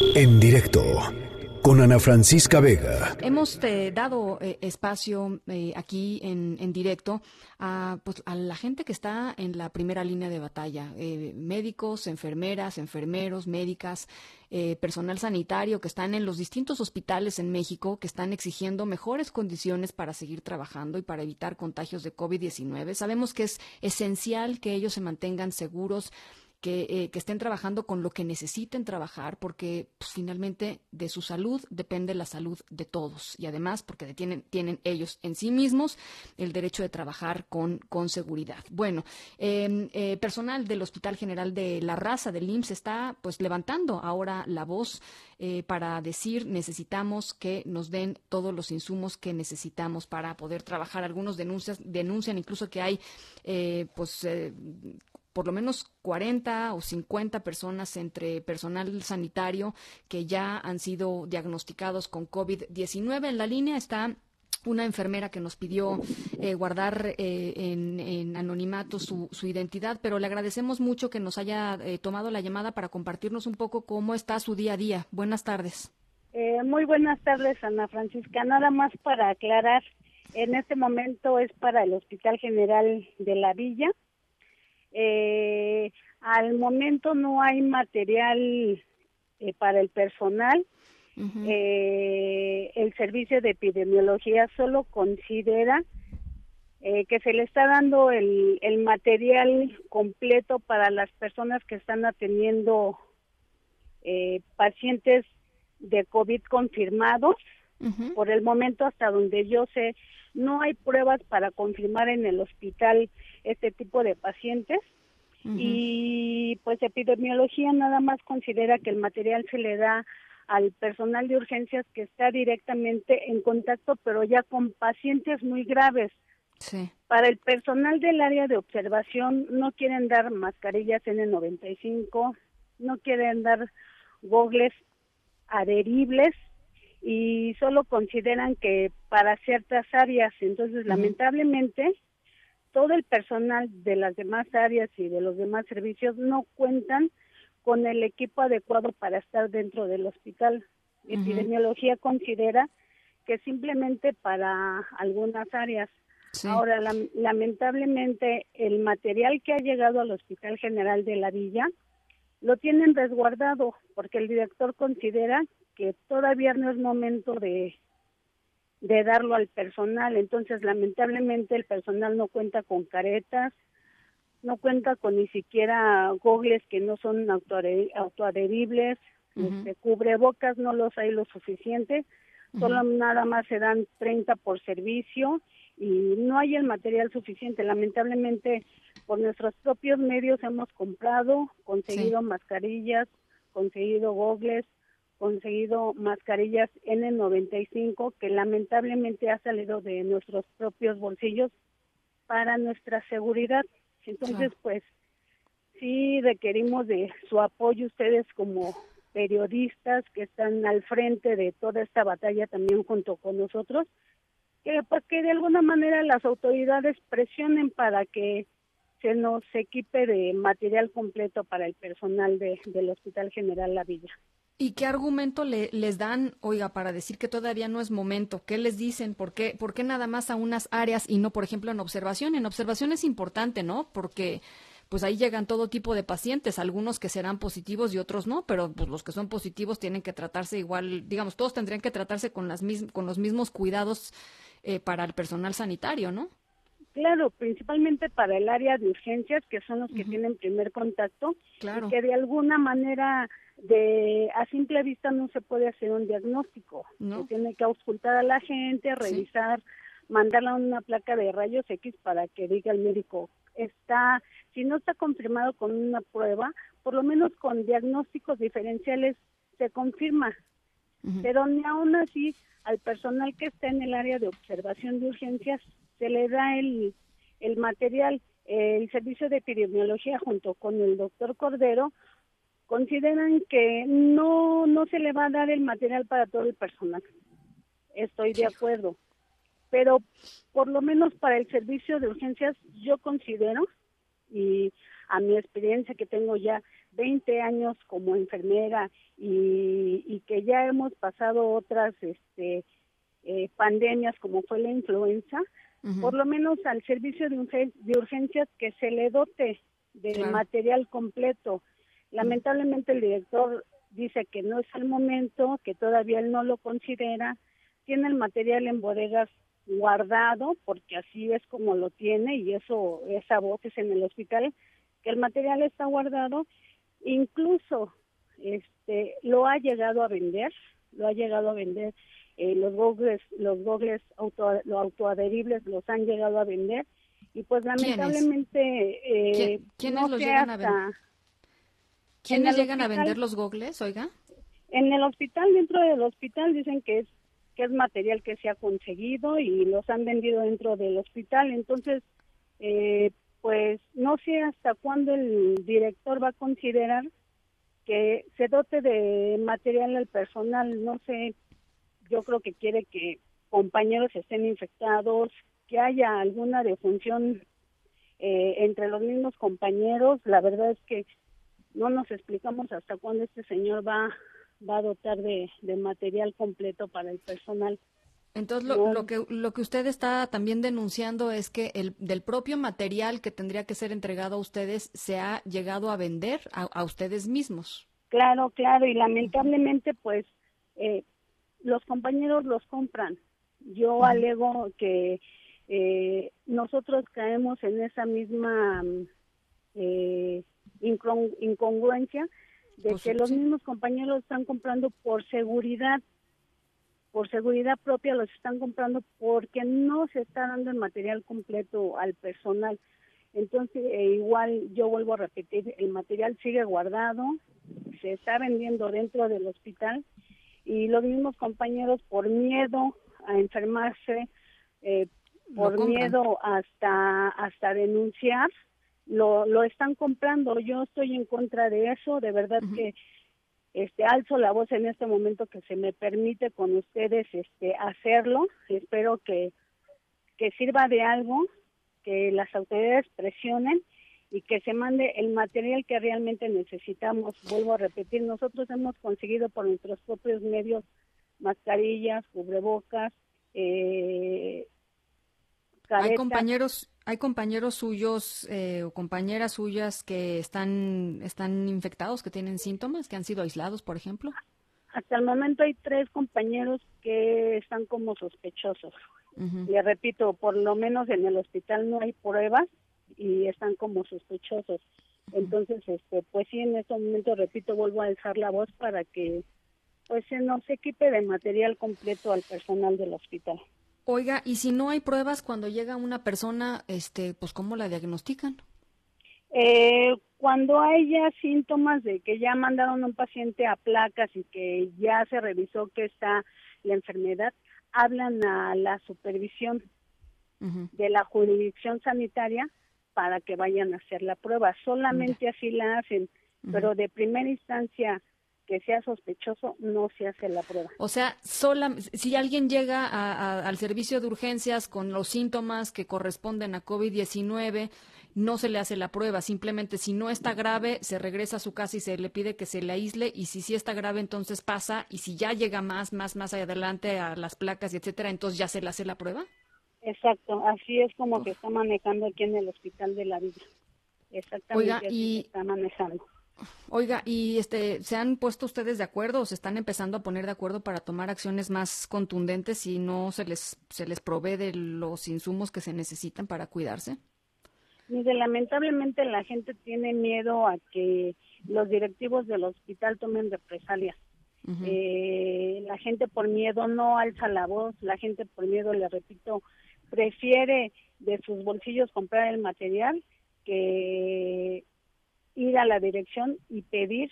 En directo con Ana Francisca Vega. Hemos eh, dado eh, espacio eh, aquí en, en directo a, pues, a, la gente que está en la primera línea de batalla, médicos, enfermeras, enfermeros, médicas, personal sanitario que están en los distintos hospitales en México, que están exigiendo mejores condiciones para seguir trabajando y para evitar contagios de COVID-19. Sabemos que es esencial que ellos se mantengan seguros que, eh, que, estén trabajando con lo que necesiten trabajar, porque pues, finalmente de su salud depende la salud de todos y además porque tienen, tienen ellos en sí mismos el derecho de trabajar con, con seguridad. Bueno, eh, eh, personal del Hospital General de la Raza del IMSS está pues levantando ahora la voz eh, para decir necesitamos que nos den todos los insumos que necesitamos para poder trabajar. Algunos denuncias, denuncian incluso que hay pues por lo menos 40 o 50 personas entre personal sanitario que ya han sido diagnosticados con COVID-19. En la línea está una enfermera que nos pidió eh, guardar eh, en, anonimato su, su, identidad, pero le agradecemos mucho que nos haya eh, tomado la llamada para compartirnos un poco cómo está su día a día. Buenas tardes. Eh, muy buenas tardes, Ana Francisca. Nada más para aclarar, en este momento es para el Hospital General de la Villa. Eh, al momento no hay material eh, para el personal. Uh -huh. eh, el servicio de epidemiología solo considera eh, que se le está dando el, el, material completo para las personas que están atendiendo eh, pacientes de COVID confirmados. Uh -huh. Por el momento, hasta donde yo sé, no hay pruebas para confirmar en el hospital este tipo de pacientes. Uh -huh. Y pues epidemiología nada más considera que el material se le da al personal de urgencias que está directamente en contacto, pero ya con pacientes muy graves. Sí. Para el personal del área de observación no quieren dar mascarillas N95, no quieren dar gogles adheribles y solo consideran que para ciertas áreas, entonces lamentablemente todo el personal de las demás áreas y de los demás servicios no cuentan con el equipo adecuado para estar dentro del hospital. Uh -huh. Epidemiología considera que simplemente para algunas áreas. Sí. Ahora, la, lamentablemente, el material que ha llegado al Hospital General de la Villa lo tienen resguardado porque el director considera que todavía no es momento de de darlo al personal. Entonces, lamentablemente, el personal no cuenta con caretas, no cuenta con ni siquiera gogles que no son autoadheribles, uh -huh. este, cubrebocas no los hay lo suficiente, uh -huh. solo nada más se dan 30 por servicio y no hay el material suficiente. Lamentablemente, por nuestros propios medios hemos comprado, conseguido sí. mascarillas, conseguido gogles, conseguido mascarillas N95 que lamentablemente ha salido de nuestros propios bolsillos para nuestra seguridad. Entonces, pues sí requerimos de su apoyo ustedes como periodistas que están al frente de toda esta batalla también junto con nosotros, que pues que de alguna manera las autoridades presionen para que se nos equipe de material completo para el personal de, del Hospital General La Villa. ¿Y qué argumento le, les dan, oiga, para decir que todavía no es momento? ¿Qué les dicen? ¿Por qué, ¿Por qué nada más a unas áreas y no, por ejemplo, en observación? En observación es importante, ¿no? Porque pues ahí llegan todo tipo de pacientes, algunos que serán positivos y otros no, pero pues los que son positivos tienen que tratarse igual, digamos, todos tendrían que tratarse con, las mis con los mismos cuidados eh, para el personal sanitario, ¿no? Claro, principalmente para el área de urgencias, que son los que uh -huh. tienen primer contacto, claro. y que de alguna manera de a simple vista no se puede hacer un diagnóstico. No. Se tiene que auscultar a la gente, revisar, sí. mandarle una placa de rayos X para que diga el médico está, si no está confirmado con una prueba, por lo menos con diagnósticos diferenciales se confirma. Uh -huh. Pero ni aún así al personal que está en el área de observación de urgencias se le da el, el material. El servicio de epidemiología junto con el doctor Cordero consideran que no no se le va a dar el material para todo el personal. Estoy de acuerdo. Pero por lo menos para el servicio de urgencias yo considero y a mi experiencia que tengo ya 20 años como enfermera y, que ya hemos pasado otras este, eh, pandemias como fue la influenza, por lo menos al servicio de, de urgencias que se le dote de material completo. Lamentablemente el director dice que no es el momento, que todavía él no lo considera, tiene el material en bodegas guardado, porque así es como lo tiene y eso, esa voz es en el hospital, que el material está guardado, incluso este lo ha llegado a vender, lo ha llegado a vender, eh, los gogles, los gogles auto, los autoadheribles los han llegado a vender y pues lamentablemente eh, ¿Quiénes los llegan a vender? ¿Quiénes llegan a vender los gogles, oiga? En el hospital, dentro del hospital dicen que es que es material que se ha conseguido y los han vendido dentro del hospital. Entonces, eh, pues no sé hasta cuándo el director va a considerar que se dote de material al personal. No sé, yo creo que quiere que compañeros estén infectados, que haya alguna defunción eh, entre los mismos compañeros. La verdad es que no nos explicamos hasta cuándo este señor va va a dotar de, material completo para el personal. Entonces, lo, que, lo que usted está también denunciando es que el, del propio material que tendría que ser entregado a ustedes se ha llegado a vender a, ustedes mismos. Claro, claro, y lamentablemente, pues, eh, los compañeros los compran. Yo alego que eh, nosotros caemos en esa misma eh, incongruencia de pues que los mismos compañeros están comprando por seguridad, por seguridad propia los están comprando porque no se está dando el material completo al personal. Entonces, eh, igual yo vuelvo a repetir, el material sigue guardado, se está vendiendo dentro del hospital y los mismos compañeros por miedo a enfermarse, eh, por miedo hasta hasta denunciar, lo, lo están comprando. Yo estoy en contra de eso, de verdad que este alzo la voz en este momento que se me permite con ustedes este hacerlo. Espero que que sirva de algo, que las autoridades presionen y que se mande el material que realmente necesitamos. Vuelvo a repetir, nosotros hemos conseguido por nuestros propios medios mascarillas, cubrebocas, eh, hay compañeros, hay compañeros suyos eh, o compañeras suyas que están, están infectados, que tienen síntomas, que han sido aislados, por ejemplo. Hasta el momento hay tres compañeros que están como sospechosos. Le repito, por lo menos en el hospital no hay pruebas y están como sospechosos. Entonces, este, pues sí, en este momento, repito, vuelvo a alzar la voz para que pues se nos equipe de material completo al personal del hospital. Oiga, y si no hay pruebas cuando llega una persona, este, pues ¿cómo la diagnostican? Eh, cuando hay ya síntomas de que ya mandaron a un paciente a placas y que ya se revisó que está la enfermedad, hablan a la supervisión de la jurisdicción sanitaria para que vayan a hacer la prueba. Solamente así la hacen, pero de primera instancia que sea sospechoso, no se hace la prueba. O sea, sola, si alguien llega al servicio de urgencias con los síntomas que corresponden a COVID-19, no se le hace la prueba. Simplemente, si no está grave, se regresa a su casa y se le pide que se le aísle. Y si sí está grave, entonces pasa. Y si ya llega más, más, más adelante a las placas, etcétera, entonces ya se le hace la prueba. Exacto, así es como que está manejando aquí en el Hospital de la Vida. Exactamente Oiga, y... está manejando. Oiga, ¿y este, se han puesto ustedes de acuerdo o se están empezando a poner de acuerdo para tomar acciones más contundentes si no se les, se les provee de los insumos que se necesitan para cuidarse? Mire, lamentablemente la gente tiene miedo a que los directivos del hospital tomen represalias. eh, la gente por miedo no alza la voz, la gente por miedo, le repito, prefiere de sus bolsillos comprar el material que ir a la dirección y pedir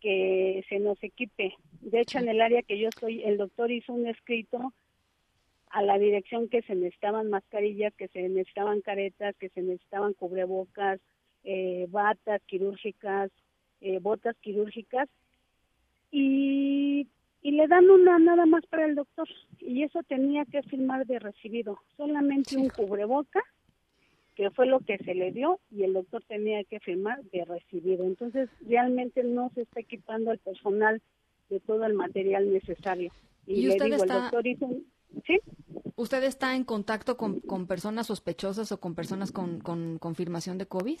que se nos equipe. De hecho, en el área que yo estoy, el doctor hizo un escrito a la dirección que se necesitaban mascarillas, que se necesitaban caretas, que se necesitaban cubrebocas, eh, batas quirúrgicas, eh, botas quirúrgicas, y, le dan una nada más para el doctor. Y eso tenía que firmar de recibido, solamente un cubreboca que fue lo que se le dio y el doctor tenía que firmar de recibido. Entonces, realmente no se está equipando al personal de todo el material necesario. Y, usted está... el doctor hizo ¿Sí? ¿Usted está en contacto con, con personas sospechosas o con personas con, con confirmación de COVID?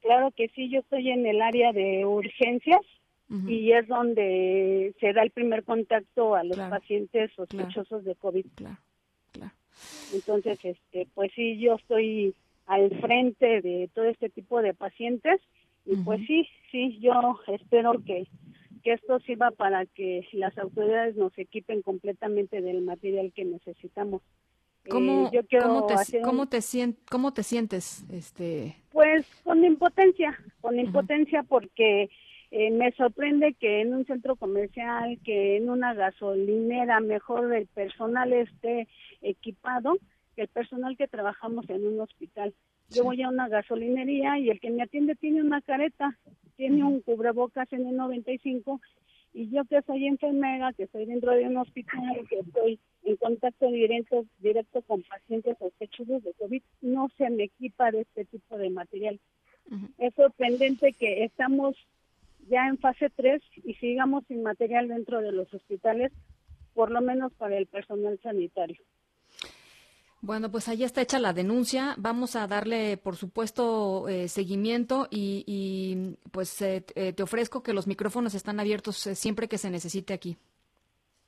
Claro que sí, yo estoy en el área de urgencias y es donde se da el primer contacto a los pacientes sospechosos de COVID. Claro. Entonces, este, pues sí, yo estoy al frente de todo este tipo de pacientes y pues sí, sí, yo espero que, que esto sirva para que las autoridades nos equipen completamente del material que necesitamos. ¿Cómo, eh, ¿cómo, te, ¿cómo, te, ¿cómo te sientes? Este... Pues con impotencia, con impotencia porque eh, me sorprende que en un centro comercial, que en una gasolinera, mejor el personal esté equipado que el personal que trabajamos en un hospital. Yo voy a una gasolinería y el que me atiende tiene una careta, tiene un cubrebocas en el 95 y yo que soy enfermera, que estoy dentro de un hospital, que estoy en contacto directo, directo con pacientes sospechosos de COVID, no se me equipa de este tipo de material. Es sorprendente que estamos ya en fase 3 y sigamos sin material dentro de los hospitales, por lo menos para el personal sanitario. Bueno, pues ahí está hecha la denuncia. Vamos a darle, por supuesto, eh, seguimiento y, pues eh, eh, te ofrezco que los micrófonos están abiertos siempre que se necesite aquí.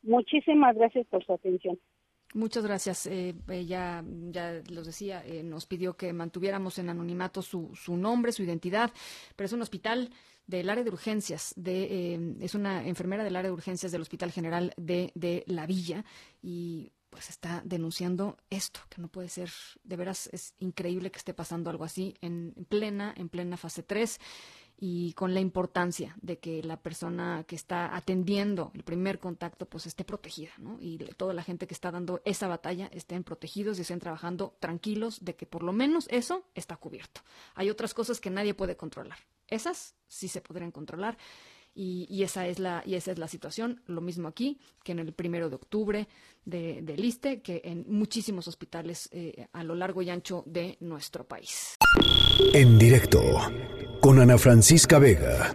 Muchísimas gracias por su atención. Muchas gracias. ya, ya los decía, nos pidió que mantuviéramos en anonimato su, su nombre, su identidad, pero es un hospital del área de urgencias, de, es una enfermera del área de urgencias del Hospital General de, de La Villa y pues está denunciando esto, que no puede ser, de veras es increíble que esté pasando algo así en, plena, en plena fase 3 y con la importancia de que la persona que está atendiendo el primer contacto pues esté protegida, ¿no? Y toda la gente que está dando esa batalla estén protegidos y estén trabajando tranquilos de que por lo menos eso está cubierto. Hay otras cosas que nadie puede controlar. Esas sí se podrían controlar y, esa es la, y esa es la situación. Lo mismo aquí que en el primero de octubre de, del ISTE, que en muchísimos hospitales eh, a lo largo y ancho de nuestro país. En directo con Ana Francisca Vega.